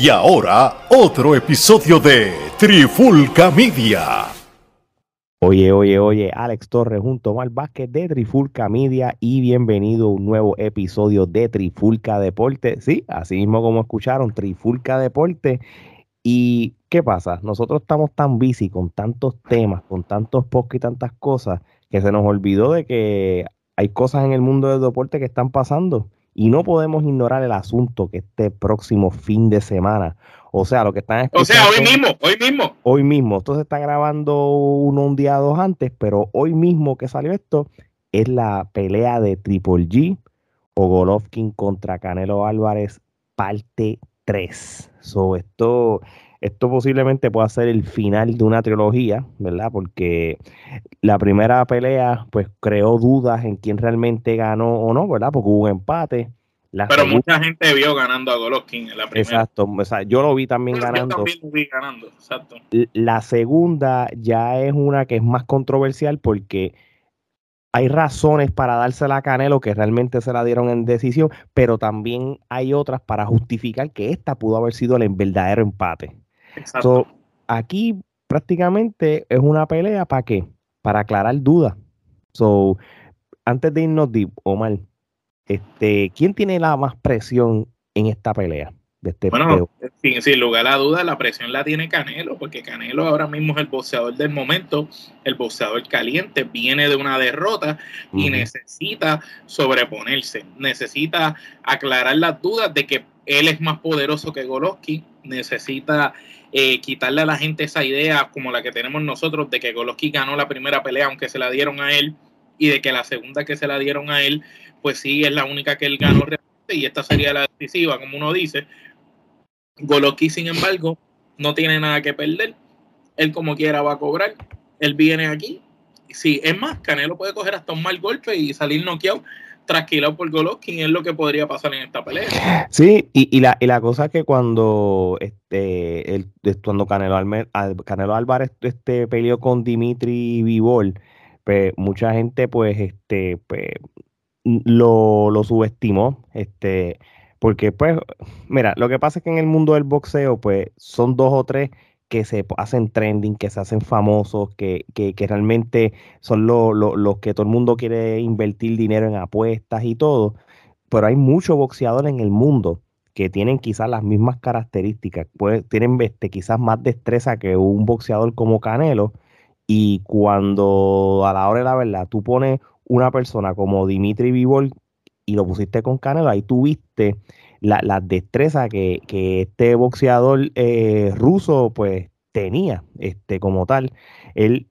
Y ahora, otro episodio de Trifulca Media. Oye, oye, oye, Alex Torres junto a Omar Vázquez de Trifulca Media y bienvenido a un nuevo episodio de Trifulca Deporte. Sí, así mismo como escucharon, Trifulca Deporte. ¿Y qué pasa? Nosotros estamos tan busy con tantos temas, con tantos podcasts y tantas cosas, que se nos olvidó de que hay cosas en el mundo del deporte que están pasando y no podemos ignorar el asunto que este próximo fin de semana, o sea, lo que están O sea, hoy mismo, hoy mismo. Hoy mismo, esto se está grabando uno un día dos antes, pero hoy mismo que salió esto es la pelea de Triple G o Golovkin contra Canelo Álvarez, parte 3. So, esto, esto posiblemente pueda ser el final de una trilogía, ¿verdad? Porque la primera pelea, pues creó dudas en quién realmente ganó o no, ¿verdad? Porque hubo un empate. Pero mucha gente vio ganando a Golovkin en la primera. Exacto, o sea, yo lo vi también ganando. Yo también lo vi ganando, exacto. La segunda ya es una que es más controversial porque hay razones para dársela a Canelo que realmente se la dieron en decisión, pero también hay otras para justificar que esta pudo haber sido el verdadero empate. Exacto. aquí prácticamente es una pelea para qué? Para aclarar dudas. So, antes de irnos deep, Omar, este, ¿quién tiene la más presión en esta pelea? De este bueno, sin, lugar a dudas, la presión la tiene Canelo, porque Canelo ahora mismo es el boxeador del momento, el boxeador caliente, viene de una derrota y necesita sobreponerse, necesita aclarar las dudas de que él es más poderoso que Golovkin, necesita eh, quitarle a la gente esa idea como la que tenemos nosotros de que Golovkin ganó la primera pelea aunque se la dieron a él y de que la segunda que se la dieron a él, pues sí, es la única que él ganó realmente y esta sería la decisiva, como uno dice. Golovkin, sin embargo, no tiene nada que perder. Él como quiera va a cobrar. Él viene aquí. Sí, es más, Canelo puede coger hasta un mal golpe y salir noqueado trasquilado por Golovkin es lo que podría pasar en esta pelea. Sí, y, la, y la cosa es que cuando este el, cuando Canelo, Canelo Álvarez este, peleó con Dimitri Vivol, pues mucha gente pues este pues lo, lo subestimó, este, porque pues, mira, lo que pasa es que en el mundo del boxeo pues son dos o tres que se hacen trending, que se hacen famosos, que, que, que realmente son los que todo el mundo quiere invertir dinero en apuestas y todo, pero hay muchos boxeadores en el mundo que tienen quizás las mismas características, pues, tienen este, quizás más destreza que un boxeador como Canelo, y cuando a la hora de la verdad tú pones una persona como Dimitri Vivol y lo pusiste con Canelo, ahí tuviste la, la destreza que, este boxeador eh, ruso pues tenía este como tal. Él,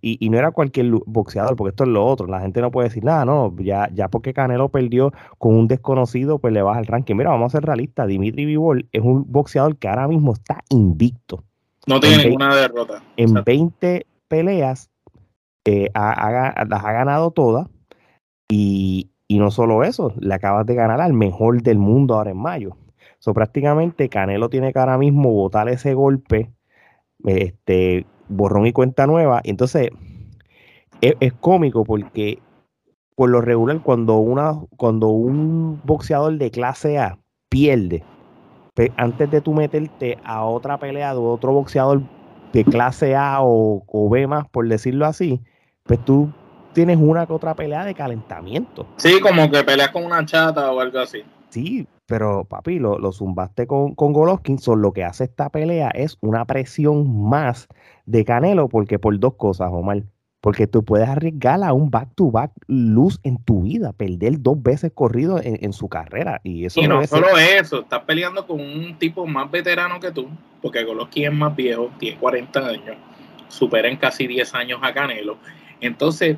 y, y, no era cualquier boxeador, porque esto es lo otro. La gente no puede decir nada, no, ya, ya porque Canelo perdió con un desconocido, pues le baja el ranking. Mira, vamos a ser realistas. Dimitri Vivol es un boxeador que ahora mismo está invicto. No tiene ninguna derrota. En 20 peleas eh, las ha ganado todas y, no solo eso, le acabas de ganar al mejor del mundo ahora en mayo. So, prácticamente Canelo tiene que ahora mismo botar ese golpe, este, borrón y cuenta nueva. Y entonces es, cómico porque por lo regular cuando, una, cuando un boxeador de clase A pierde, antes de tú meterte a otra pelea de otro boxeador de clase A o, B más, por decirlo así, pues tú tienes una que otra pelea de calentamiento. Sí, como que peleas con una chata o algo así. Sí, pero papi, lo, lo zumbaste con, con Golovkin, lo que hace esta pelea es una presión más de Canelo, porque por dos cosas, Omar. Porque tú puedes arriesgar a un back-to-back luz en tu vida, perder dos veces corrido en, su carrera. Y eso no solo eso, estás peleando con un tipo más veterano que tú, porque Golovkin es más viejo, tiene 40 años, supera en casi 10 años a Canelo. Entonces,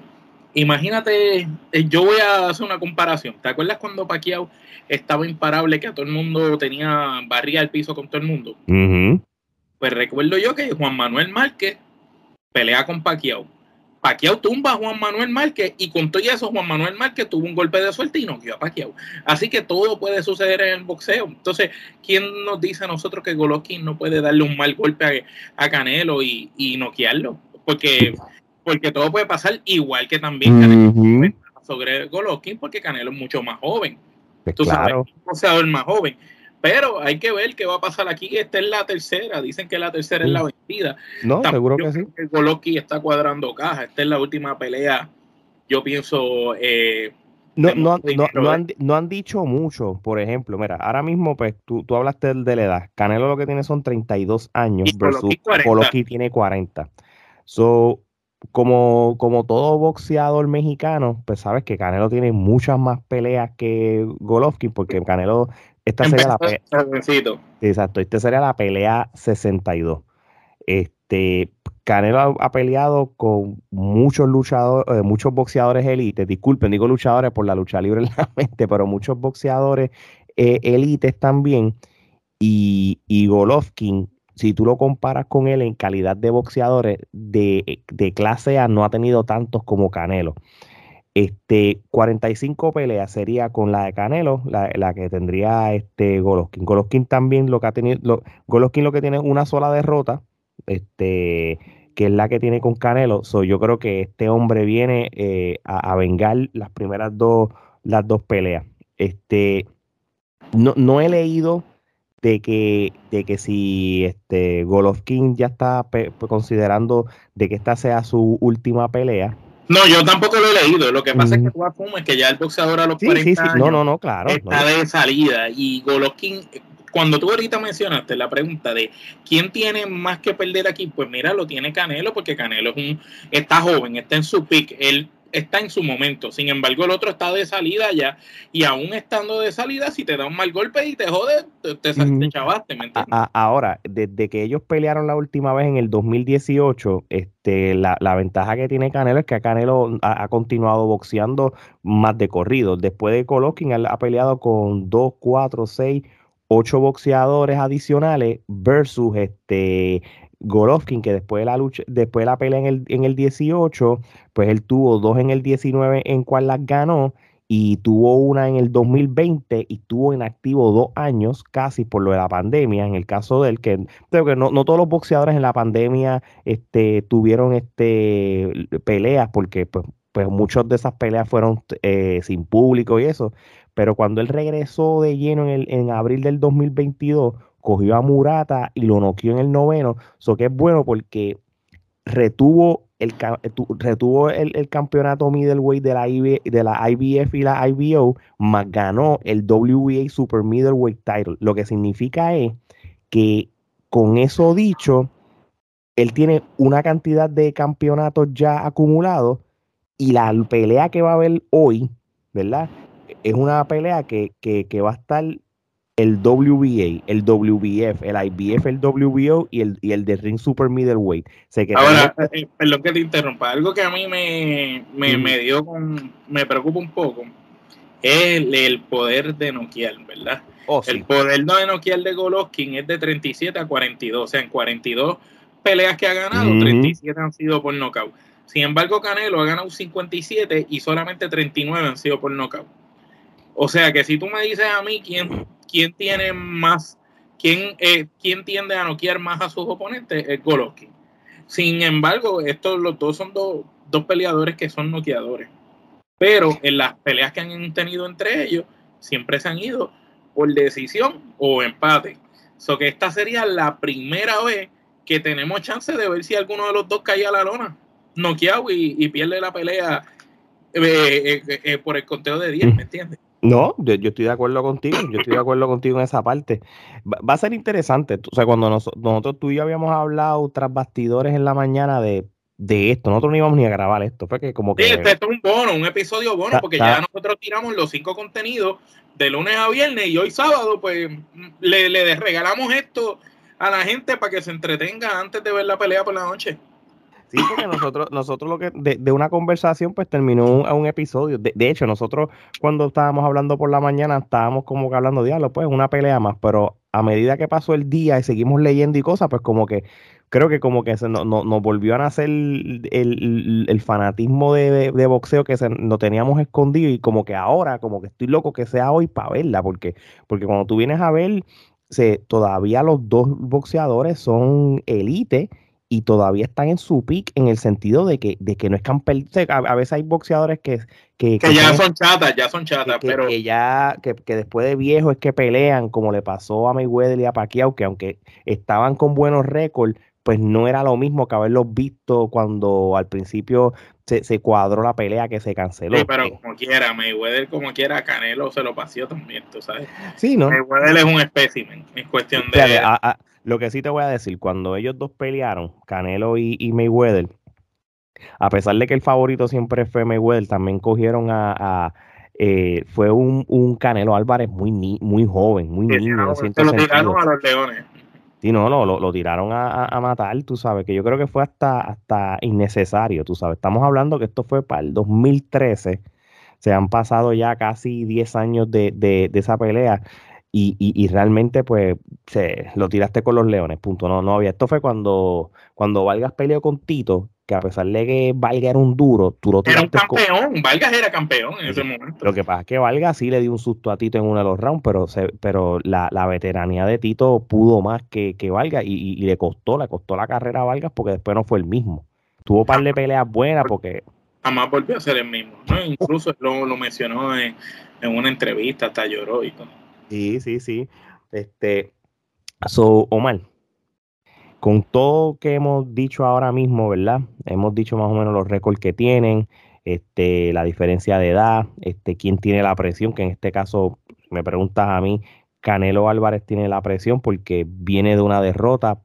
imagínate, eh, yo voy a hacer una comparación. ¿Te acuerdas cuando Pacquiao estaba imparable, que a todo el mundo tenía barriga al piso con todo el mundo? Pues recuerdo yo que Juan Manuel Márquez pelea con Pacquiao Paquiao tumba a Juan Manuel Márquez y con todo eso Juan Manuel Márquez tuvo un golpe de suerte y no a Paquiao. Así que todo puede suceder en el boxeo. Entonces, ¿quién nos dice a nosotros que Golovkin no puede darle un mal golpe a, Canelo y, y noquearlo? Porque, porque todo puede pasar igual que también Canelo sobre Golovkin porque Canelo es mucho más joven. Pues Tú sabes, un boxeador más joven. Pero hay que ver qué va a pasar aquí. Esta es la tercera. Dicen que la tercera es la vencida. No, seguro que sí. Golovkin está cuadrando caja. Esta es la última pelea. Yo pienso. Eh, no, no, no, han, no, han, dicho mucho, por ejemplo, mira, ahora mismo pues tú, tú hablaste de la edad, Canelo lo que tiene son 32 años versus Golovkin tiene 40. So, como, como todo boxeador mexicano, pues sabes que Canelo tiene muchas más peleas que Golovkin, porque Canelo esta sería la pelea. Exacto, esta sería la pelea 62. Este, Canelo ha, peleado con muchos luchadores, eh, muchos boxeadores élites. Disculpen, digo luchadores por la lucha libre en la mente, pero muchos boxeadores eh, élites también. Y, y Golovkin, si tú lo comparas con él en calidad de boxeadores de, de clase A, no ha tenido tantos como Canelo. Este, 45 peleas sería con la de Canelo, la, que tendría este Golovkin. Golovkin también lo que ha tenido, lo, lo que tiene una sola derrota, este, que es la que tiene con Canelo. So, yo creo que este hombre viene eh, a, vengar las primeras dos, las dos peleas. Este, no, no he leído de que, de que si este Golovkin ya está considerando de que esta sea su última pelea, no, yo tampoco lo he leído. Lo que pasa es que tú asumes que ya el boxeador a los 40 años no, no, no, claro, está de salida. Y Golovkin, cuando tú ahorita mencionaste la pregunta de quién tiene más que perder aquí, pues mira, lo tiene Canelo, porque Canelo es un, está joven, está en su pick. Él está en su momento. Sin embargo, el otro está de salida ya. Y aún estando de salida, si te da un mal golpe y te jode, te, te, chavaste, ¿me entiendes? ahora, desde que ellos pelearon la última vez en el 2018, este, la, la ventaja que tiene Canelo es que Canelo ha, continuado boxeando más de corrido. Después de Coloquín, ha peleado con 2, 4, 6, 8 boxeadores adicionales versus este Golovkin, que después de la lucha, después de la pelea en el, en el 18, pues él tuvo dos en el 19 en cual las ganó y tuvo una en el 2020 y tuvo en activo dos años casi por lo de la pandemia. En el caso de él, que creo que no, todos los boxeadores en la pandemia este, tuvieron este, peleas porque pues, pues muchas de esas peleas fueron eh, sin público y eso. Pero cuando él regresó de lleno en, el, en abril del 2022, cogió a Murata y lo noqueó en el noveno. Eso que es bueno porque retuvo el, retuvo el, campeonato middleweight de la, de la IBF y la IBO, más ganó el WBA Super Middleweight Title. Lo que significa es que con eso dicho, él tiene una cantidad de campeonatos ya acumulados y la pelea que va a haber hoy, ¿verdad? Es una pelea que, que, que va a estar el WBA, el WBF, el IBF, el WBO y el, y el de Ring Super Middleweight. Ahora, eh, perdón que te interrumpa, algo que a mí me, me, dio con, me preocupa un poco, es el, poder de noquear, ¿verdad? Oh, el poder de noquear de Golovkin es de 37 a 42, o sea, en 42 peleas que ha ganado, 37 han sido por nocaut. Sin embargo, Canelo ha ganado 57 y solamente 39 han sido por nocaut. O sea que si tú me dices a mí quién quién tiene más, quién, eh, quién tiende a noquear más a sus oponentes, es Golovkin. Sin embargo, estos los dos son dos, peleadores que son noqueadores. Pero en las peleas que han tenido entre ellos, siempre se han ido por decisión o empate. So que esta sería la primera vez que tenemos chance de ver si alguno de los dos cae a la lona, noqueado y, y pierde la pelea eh, eh, por el conteo de 10, ¿me entiendes? No, yo, estoy de acuerdo contigo, yo estoy de acuerdo contigo en esa parte. Va, a ser interesante, o sea, cuando nosotros tú y yo habíamos hablado tras bastidores en la mañana de, esto, nosotros no íbamos ni a grabar esto, fue que como que... Sí, este es un bono, un episodio bono, porque ya nosotros tiramos los cinco contenidos de lunes a viernes y hoy sábado, pues le, le regalamos esto a la gente para que se entretenga antes de ver la pelea por la noche. Sí, porque nosotros, nosotros lo que de, una conversación pues terminó un, un episodio. De, hecho, nosotros cuando estábamos hablando por la mañana estábamos como que hablando diablo, pues una pelea más, pero a medida que pasó el día y seguimos leyendo y cosas, pues como que creo que como que se nos volvió a nacer el, fanatismo de, boxeo que se, lo teníamos escondido y como que ahora, como que estoy loco que sea hoy para verla, porque, porque cuando tú vienes a ver, se, todavía los dos boxeadores son elite y todavía están en su pick en el sentido de que, de que no es que han A, veces hay boxeadores que. Que, ya son chatas, ya son chatas, que, pero. Que ya, que, después de viejo es que pelean, como le pasó a Mayweather y a Pacquiao, que aunque estaban con buenos récords, pues no era lo mismo que haberlos visto cuando al principio se, se, cuadró la pelea que se canceló. Sí, pero como quiera, Mayweather como quiera, Canelo se lo paseó también, tú sabes. Sí, ¿no? Mayweather es un espécimen, es cuestión de... Lo que sí te voy a decir, cuando ellos dos pelearon, Canelo y, Mayweather, a pesar de que el favorito siempre fue Mayweather, también cogieron a, eh, fue un, Canelo Álvarez muy muy joven, muy niño. lo tiraron a los leones. Sí, no, lo, lo, tiraron a, matar, tú sabes, que yo creo que fue hasta, hasta innecesario, tú sabes. Estamos hablando que esto fue para el 2013, se han pasado ya casi 10 años de, de, de esa pelea y, y, realmente pues se, lo tiraste con los leones, punto. No, no había. Esto fue cuando, cuando Vargas peleó con Tito, que a pesar de que Vargas era un duro, tú lo tiraste Era un campeón, Vargas era campeón en ese momento. Lo que pasa es que Vargas sí le dio un susto a Tito en uno de los rounds, pero pero la, la veteranía de Tito pudo más que, que Vargas y, le costó, le costó la carrera a Vargas porque después no fue el mismo. Tuvo un par de peleas buenas porque... Jamás volvió a ser el mismo. Incluso lo, lo mencionó en, en una entrevista, hasta lloró y todo. Sí, sí, sí. Este, so, Omar, con todo que hemos dicho ahora mismo, ¿verdad? Hemos dicho más o menos los récords que tienen, este, la diferencia de edad, este, quién tiene la presión, que en este caso me preguntas a mí, Canelo Álvarez tiene la presión porque viene de una derrota,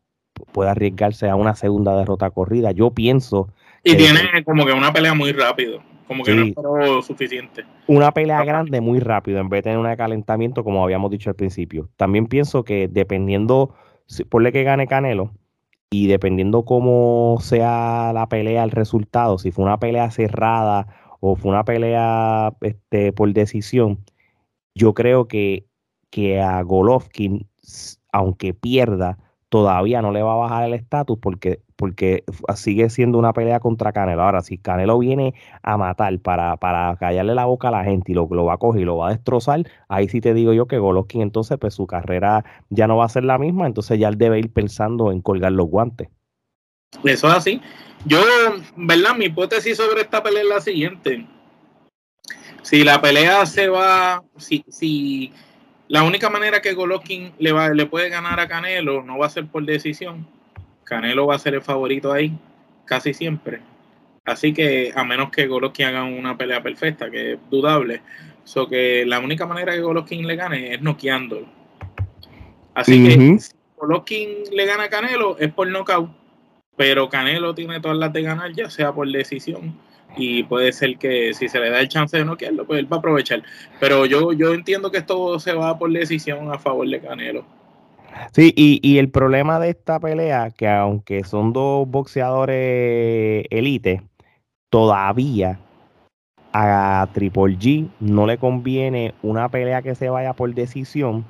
puede arriesgarse a una segunda derrota corrida. Yo pienso. Y tiene como que una pelea muy rápido. Como que no es suficiente. Una pelea grande muy rápido en vez de tener un calentamiento como habíamos dicho al principio. También pienso que dependiendo, por que gane Canelo y dependiendo cómo sea la pelea, el resultado, si fue una pelea cerrada o fue una pelea este, por decisión, yo creo que, que a Golovkin, aunque pierda, todavía no le va a bajar el estatus porque, porque sigue siendo una pelea contra Canelo. Ahora, si Canelo viene a matar para, para callarle la boca a la gente y lo, lo va a coger y lo va a destrozar, ahí sí te digo yo que Golovkin entonces pues su carrera ya no va a ser la misma, entonces ya él debe ir pensando en colgar los guantes. Eso es así. Yo, ¿verdad? Mi hipótesis sobre esta pelea es la siguiente. Si la pelea se va, si, si la única manera que Golovkin le, va, le puede ganar a Canelo no va a ser por decisión. Canelo va a ser el favorito ahí, casi siempre. Así que, a menos que Golovkin haga una pelea perfecta, que es dudable. So que la única manera que Golovkin le gane es noqueándolo. Así que si Golovkin le gana a Canelo es por nocaut, pero Canelo tiene todas las de ganar, ya sea por decisión y puede ser que si se le da el chance de no quererlo, pues él va a aprovechar. Pero yo, yo entiendo que esto se va por decisión a favor de Canelo. Sí, y, y el problema de esta pelea, que aunque son dos boxeadores elite, todavía a Triple G no le conviene una pelea que se vaya por decisión,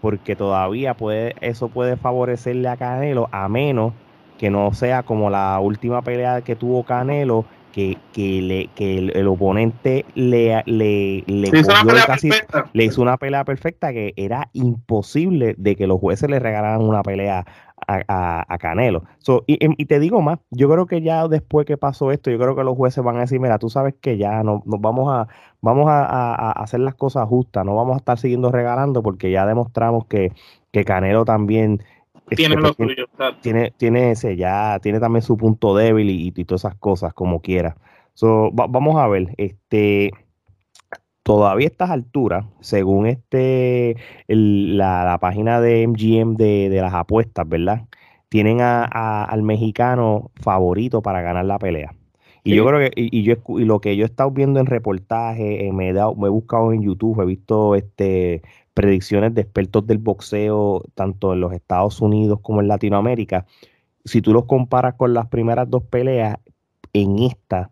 porque todavía puede, eso puede favorecerle a Canelo, a menos que no sea como la última pelea que tuvo Canelo, que, que, le, que el, oponente le, le, le, le hizo una pelea perfecta que era imposible de que los jueces le regalaran una pelea a, a, Canelo. y, y, te digo más, yo creo que ya después que pasó esto, yo creo que los jueces van a decir, mira, tú sabes que ya no, nos vamos a vamos a, hacer las cosas justas, no vamos a estar siguiendo regalando porque ya demostramos que, que Canelo también tiene lo Tiene, tiene ese, ya, tiene también su punto débil y, todas esas cosas, como quiera. So, vamos a ver, este todavía a estas alturas, según este la, página de MGM de, las apuestas, ¿verdad? Tienen a, al mexicano favorito para ganar la pelea. Y yo creo que, y, yo y lo que yo he estado viendo en reportajes, eh, me, he dado, me he buscado en YouTube, he visto este predicciones de expertos del boxeo, tanto en los Estados Unidos como en Latinoamérica, si tú los comparas con las primeras dos peleas, en esta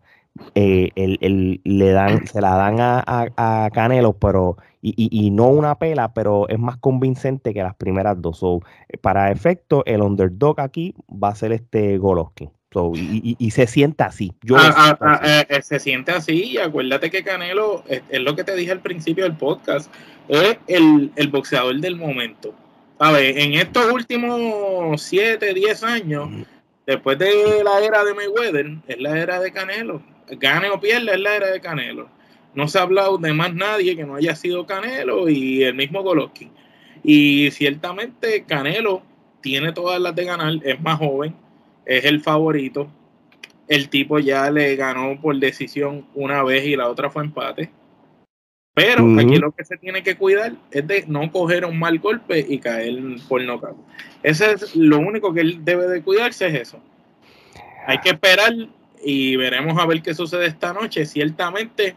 eh, el, le dan, se la dan a, Canelo, pero y, no una pela, pero es más convincente que las primeras dos. para efecto, el underdog aquí va a ser este Golovkin y, se siente así. Yo ah, ah, ah, eh, se siente así y acuérdate que Canelo, es, lo que te dije al principio del podcast, es el, boxeador del momento. A ver, en estos últimos 7, 10 años, Después de la era de Mayweather, es la era de Canelo. Gane o pierda, es la era de Canelo. No se ha hablado de más nadie que no haya sido Canelo y el mismo Golovkin. Y ciertamente Canelo tiene todas las de ganar, es más joven, es el favorito. El tipo ya le ganó por decisión una vez y la otra fue empate. Pero aquí lo que se tiene que cuidar es de no coger un mal golpe y caer por nocaut. Ese es lo único que él debe de cuidarse, es eso. Hay que esperar y veremos a ver qué sucede esta noche. Ciertamente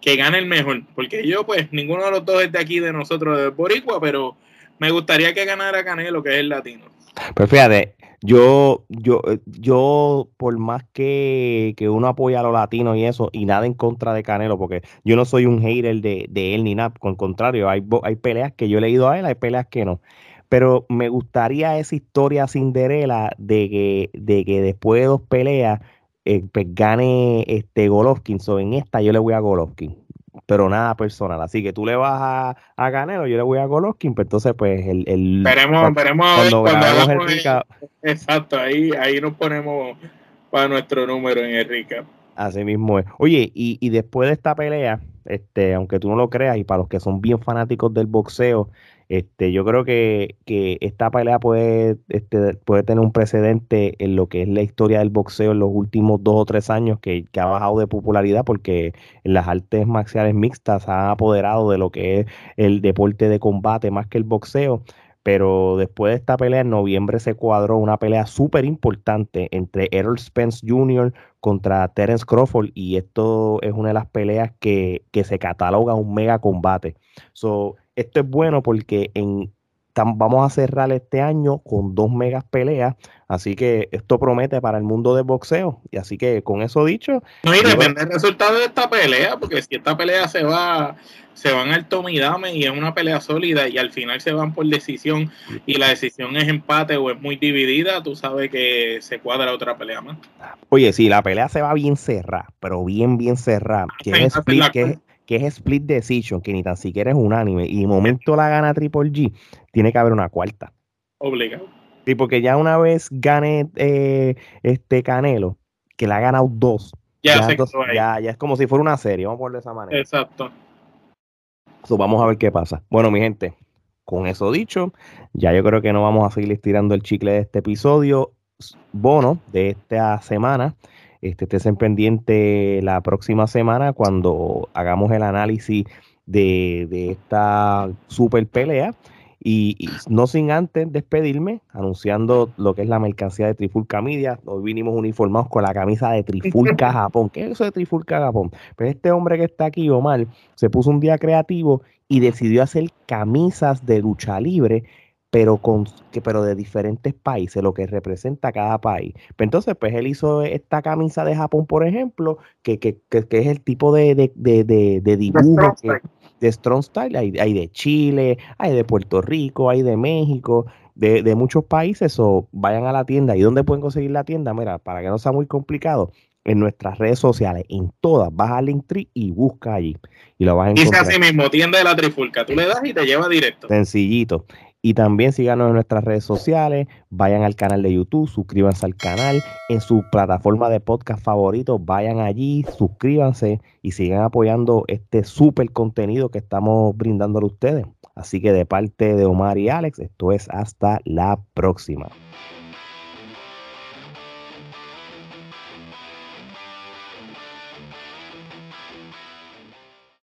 que gane el mejor, porque yo pues ninguno de los dos es de aquí de nosotros de Boricua, pero me gustaría que ganara Canelo, que es el latino. Pues fíjate, yo, yo, eh, yo, por más que, uno apoya a los latinos y eso, y nada en contra de Canelo, porque yo no soy un hater de, de él ni nada, con contrario, hay, hay peleas que yo he leído a él, hay peleas que no. Pero me gustaría esa historia Cinderela de que, de que después de dos peleas eh, pues gane este Golovkin. So, en esta yo le voy a Golovkin pero nada personal. Así que tú le vas a, a Canelo, yo le voy a Golovkin, pero pues entonces pues el... el veremos, veremos cuando, cuando el Exacto, ahí, ahí nos ponemos para nuestro número en el recap. Así mismo es. Oye, y, y después de esta pelea, este, aunque tú no lo creas, y para los que son bien fanáticos del boxeo, este, yo creo que, esta pelea puede, este, puede tener un precedente en lo que es la historia del boxeo en los últimos dos o tres años, que, ha bajado de popularidad porque las artes marciales mixtas ha apoderado de lo que es el deporte de combate más que el boxeo. Pero después de esta pelea, en noviembre se cuadró una pelea súper importante entre Errol Spence Jr. contra Terence Crawford. Y esto es una de las peleas que, que se cataloga un mega combate. So, esto es bueno porque en, vamos a cerrar este año con dos megas peleas, así que esto promete para el mundo del boxeo. Y así que con eso dicho. No, y depende del resultado de esta pelea, porque si esta pelea se va, se van al tomidame y es una pelea sólida y al final se van por decisión y la decisión es empate o es muy dividida, tú sabes que se cuadra otra pelea más. Oye, si la pelea se va bien cerrada, pero bien, bien cerrada, que es, que, que es split decision, que ni tan siquiera es unánime, y momento la gana Triple G, tiene que haber una cuarta. Obligado. Sí, porque ya una vez gane eh, este Canelo, que la ha ganado dos, ya, ya, ya, es como si fuera una serie, vamos a ponerlo de esa manera. Exacto. vamos a ver qué pasa. Bueno, mi gente, con eso dicho, ya yo creo que no vamos a seguir estirando el chicle de este episodio bono de esta semana. Este, estés pendiente la próxima semana cuando hagamos el análisis de, esta super pelea. Y, no sin antes despedirme, anunciando lo que es la mercancía de Trifulca Media. Hoy vinimos uniformados con la camisa de Trifulca Japón. ¿Qué es eso de Trifulca Japón? Pues este hombre que está aquí, Omar, se puso un día creativo y decidió hacer camisas de lucha libre pero con que pero de diferentes países, lo que representa cada país. Pues entonces, pues él hizo esta camisa de Japón, por ejemplo, que, que, que, es el tipo de, de, de, de dibujo de Strong Style. Hay, hay, de Chile, hay de Puerto Rico, hay de México, de, de muchos países. O vayan a la tienda. ¿Y dónde pueden conseguir la tienda? Mira, para que no sea muy complicado, en nuestras redes sociales, en todas, vas a Linktree y busca allí. Y lo vas a encontrar. Dice así mismo, tienda de la trifulca. Tú le das y te lleva directo. Sencillito. Y también síganos en nuestras redes sociales, vayan al canal de YouTube, suscríbanse al canal, en su plataforma de podcast favorito, vayan allí, suscríbanse y sigan apoyando este súper contenido que estamos brindándole a ustedes. Así que de parte de Omar y Alex, esto es hasta la próxima.